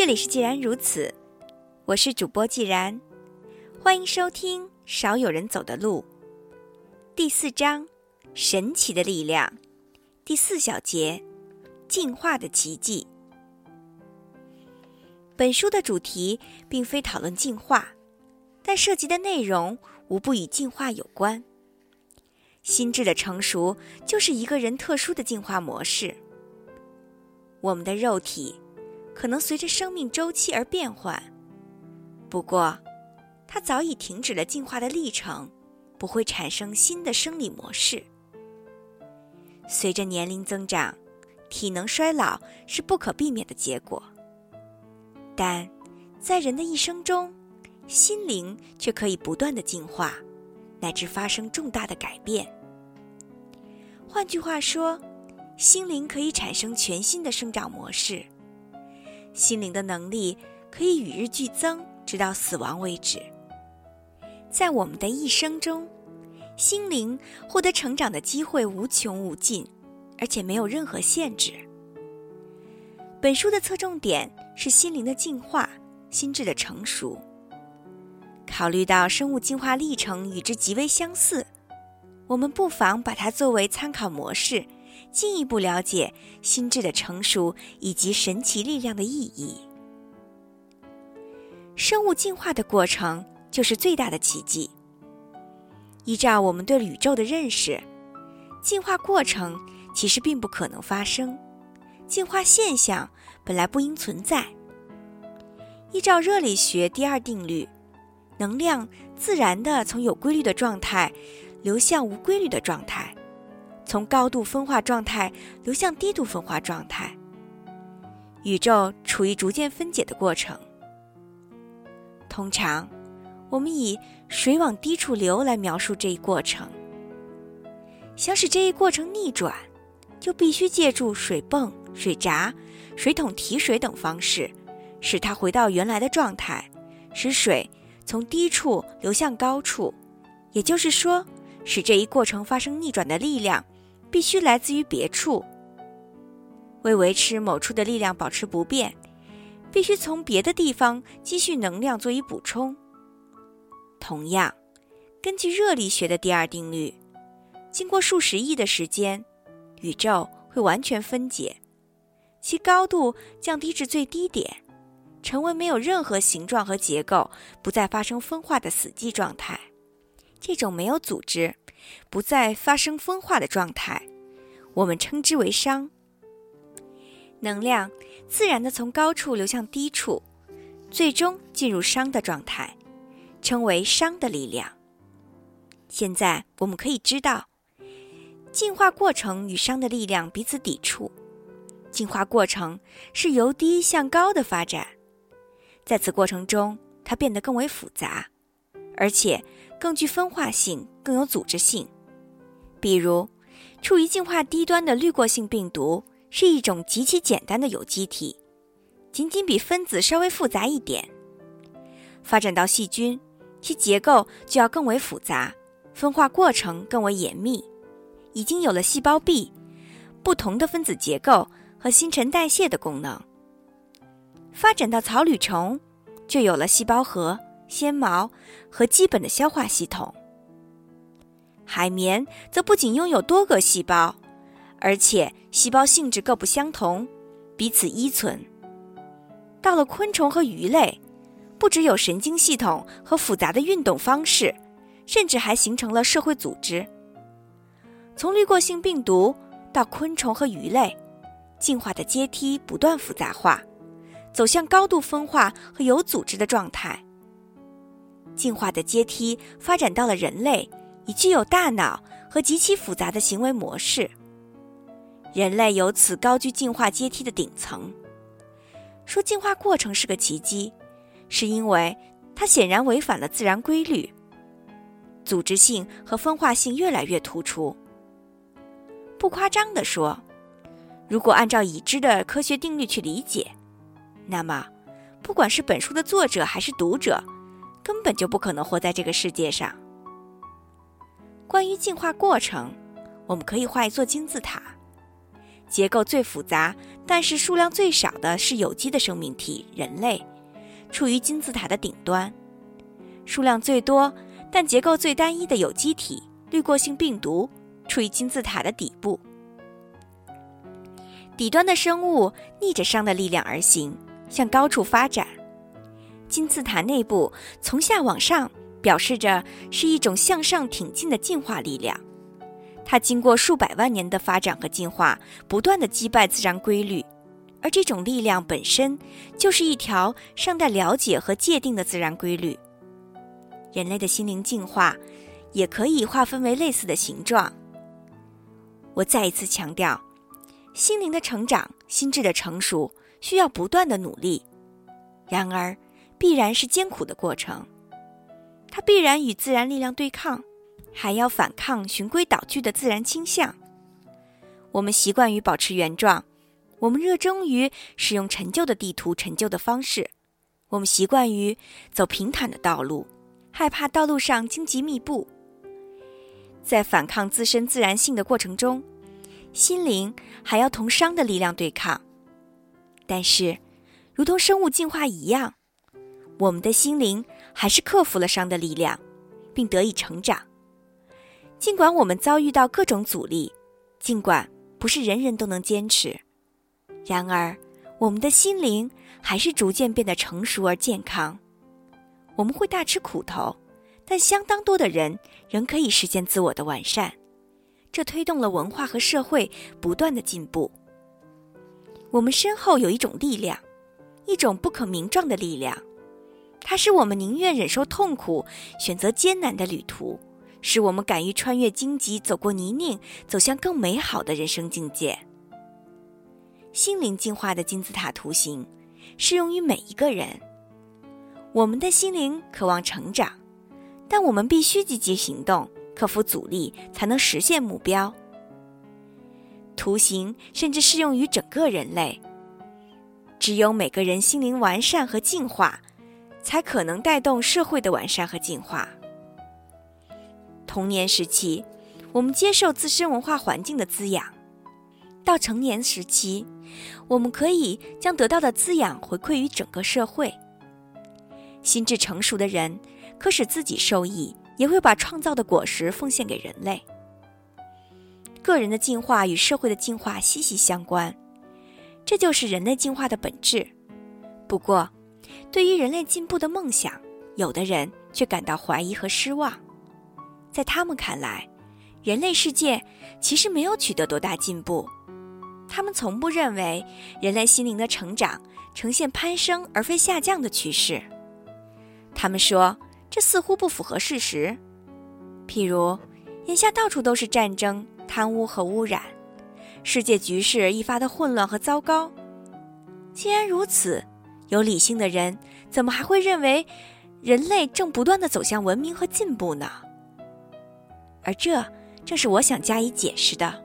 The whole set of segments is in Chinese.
这里是既然如此，我是主播既然，欢迎收听《少有人走的路》第四章：神奇的力量。第四小节：进化的奇迹。本书的主题并非讨论进化，但涉及的内容无不与进化有关。心智的成熟就是一个人特殊的进化模式。我们的肉体可能随着生命周期而变换，不过，它早已停止了进化的历程，不会产生新的生理模式。随着年龄增长，体能衰老是不可避免的结果。但在人的一生中，心灵却可以不断的进化，乃至发生重大的改变。换句话说，心灵可以产生全新的生长模式。心灵的能力可以与日俱增，直到死亡为止。在我们的一生中，心灵获得成长的机会无穷无尽，而且没有任何限制。本书的侧重点。是心灵的进化，心智的成熟。考虑到生物进化历程与之极为相似，我们不妨把它作为参考模式，进一步了解心智的成熟以及神奇力量的意义。生物进化的过程就是最大的奇迹。依照我们对宇宙的认识，进化过程其实并不可能发生。进化现象本来不应存在。依照热力学第二定律，能量自然的从有规律的状态流向无规律的状态，从高度分化状态流向低度分化状态。宇宙处于逐渐分解的过程。通常，我们以水往低处流来描述这一过程。想使这一过程逆转，就必须借助水泵。水闸、水桶提水等方式，使它回到原来的状态，使水从低处流向高处。也就是说，使这一过程发生逆转的力量，必须来自于别处。为维持某处的力量保持不变，必须从别的地方积蓄能量作以补充。同样，根据热力学的第二定律，经过数十亿的时间，宇宙会完全分解。其高度降低至最低点，成为没有任何形状和结构、不再发生分化的死寂状态。这种没有组织、不再发生分化的状态，我们称之为熵。能量自然的从高处流向低处，最终进入熵的状态，称为熵的力量。现在我们可以知道，进化过程与熵的力量彼此抵触。进化过程是由低向高的发展，在此过程中，它变得更为复杂，而且更具分化性，更有组织性。比如，处于进化低端的滤过性病毒是一种极其简单的有机体，仅仅比分子稍微复杂一点。发展到细菌，其结构就要更为复杂，分化过程更为严密，已经有了细胞壁，不同的分子结构。和新陈代谢的功能，发展到草履虫，就有了细胞核、纤毛和基本的消化系统。海绵则不仅拥有多个细胞，而且细胞性质各不相同，彼此依存。到了昆虫和鱼类，不只有神经系统和复杂的运动方式，甚至还形成了社会组织。从滤过性病毒到昆虫和鱼类。进化的阶梯不断复杂化，走向高度分化和有组织的状态。进化的阶梯发展到了人类，已具有大脑和极其复杂的行为模式。人类由此高居进化阶梯的顶层。说进化过程是个奇迹，是因为它显然违反了自然规律，组织性和分化性越来越突出。不夸张地说。如果按照已知的科学定律去理解，那么，不管是本书的作者还是读者，根本就不可能活在这个世界上。关于进化过程，我们可以画一座金字塔，结构最复杂，但是数量最少的是有机的生命体——人类，处于金字塔的顶端；数量最多，但结构最单一的有机体——滤过性病毒，处于金字塔的底部。底端的生物逆着熵的力量而行，向高处发展。金字塔内部从下往上，表示着是一种向上挺进的进化力量。它经过数百万年的发展和进化，不断的击败自然规律，而这种力量本身就是一条尚待了解和界定的自然规律。人类的心灵进化，也可以划分为类似的形状。我再一次强调，心灵的成长、心智的成熟，需要不断的努力。然而，必然是艰苦的过程，它必然与自然力量对抗。还要反抗循规蹈矩的自然倾向。我们习惯于保持原状，我们热衷于使用陈旧的地图、陈旧的方式，我们习惯于走平坦的道路，害怕道路上荆棘密布。在反抗自身自然性的过程中，心灵还要同熵的力量对抗。但是，如同生物进化一样，我们的心灵还是克服了伤的力量，并得以成长。尽管我们遭遇到各种阻力，尽管不是人人都能坚持，然而我们的心灵还是逐渐变得成熟而健康。我们会大吃苦头，但相当多的人仍可以实现自我的完善，这推动了文化和社会不断的进步。我们身后有一种力量，一种不可名状的力量，它使我们宁愿忍受痛苦，选择艰难的旅途。使我们敢于穿越荆棘，走过泥泞，走向更美好的人生境界。心灵进化的金字塔图形适用于每一个人。我们的心灵渴望成长，但我们必须积极行动，克服阻力，才能实现目标。图形甚至适用于整个人类。只有每个人心灵完善和进化，才可能带动社会的完善和进化。童年时期，我们接受自身文化环境的滋养；到成年时期，我们可以将得到的滋养回馈于整个社会。心智成熟的人可使自己受益，也会把创造的果实奉献给人类。个人的进化与社会的进化息息相关，这就是人类进化的本质。不过，对于人类进步的梦想，有的人却感到怀疑和失望。在他们看来，人类世界其实没有取得多大进步。他们从不认为人类心灵的成长呈现攀升而非下降的趋势。他们说，这似乎不符合事实。譬如，眼下到处都是战争、贪污和污染，世界局势愈发的混乱和糟糕。既然如此，有理性的人怎么还会认为人类正不断的走向文明和进步呢？而这正是我想加以解释的。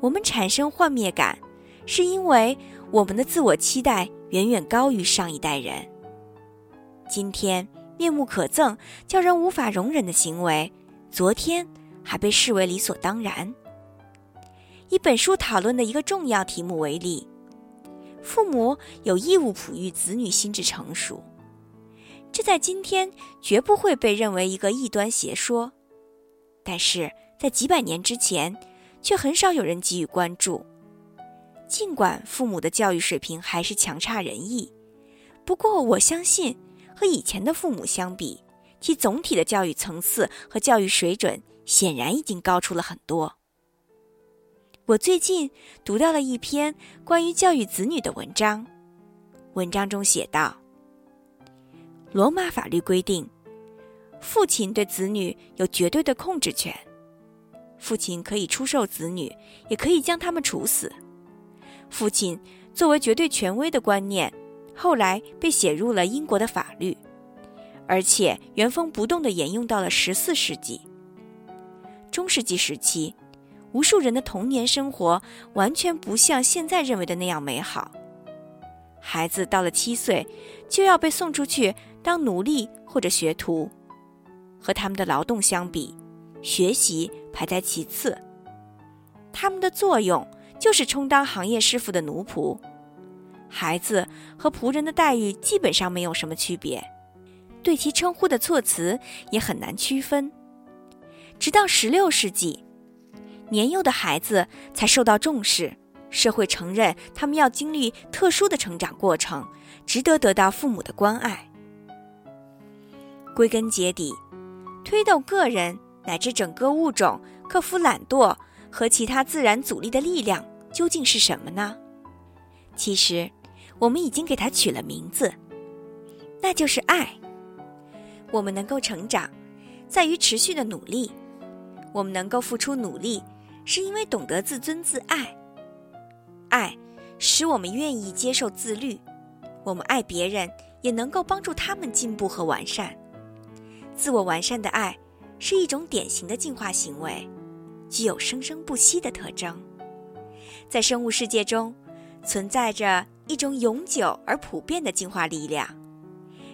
我们产生幻灭感，是因为我们的自我期待远远高于上一代人。今天面目可憎、叫人无法容忍的行为，昨天还被视为理所当然。以本书讨论的一个重要题目为例，父母有义务哺育子女心智成熟，这在今天绝不会被认为一个异端邪说。但是在几百年之前，却很少有人给予关注。尽管父母的教育水平还是强差人意，不过我相信，和以前的父母相比，其总体的教育层次和教育水准显然已经高出了很多。我最近读到了一篇关于教育子女的文章，文章中写道：罗马法律规定。父亲对子女有绝对的控制权，父亲可以出售子女，也可以将他们处死。父亲作为绝对权威的观念，后来被写入了英国的法律，而且原封不动地沿用到了十四世纪。中世纪时期，无数人的童年生活完全不像现在认为的那样美好。孩子到了七岁，就要被送出去当奴隶或者学徒。和他们的劳动相比，学习排在其次。他们的作用就是充当行业师傅的奴仆。孩子和仆人的待遇基本上没有什么区别，对其称呼的措辞也很难区分。直到十六世纪，年幼的孩子才受到重视，社会承认他们要经历特殊的成长过程，值得得到父母的关爱。归根结底，推动个人乃至整个物种克服懒惰和其他自然阻力的力量究竟是什么呢？其实，我们已经给它取了名字，那就是爱。我们能够成长，在于持续的努力；我们能够付出努力，是因为懂得自尊自爱。爱使我们愿意接受自律，我们爱别人，也能够帮助他们进步和完善。自我完善的爱是一种典型的进化行为，具有生生不息的特征。在生物世界中，存在着一种永久而普遍的进化力量，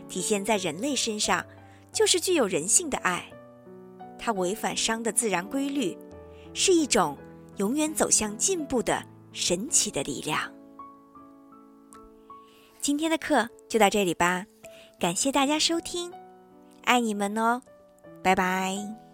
体现在人类身上，就是具有人性的爱。它违反熵的自然规律，是一种永远走向进步的神奇的力量。今天的课就到这里吧，感谢大家收听。爱你们哦，拜拜。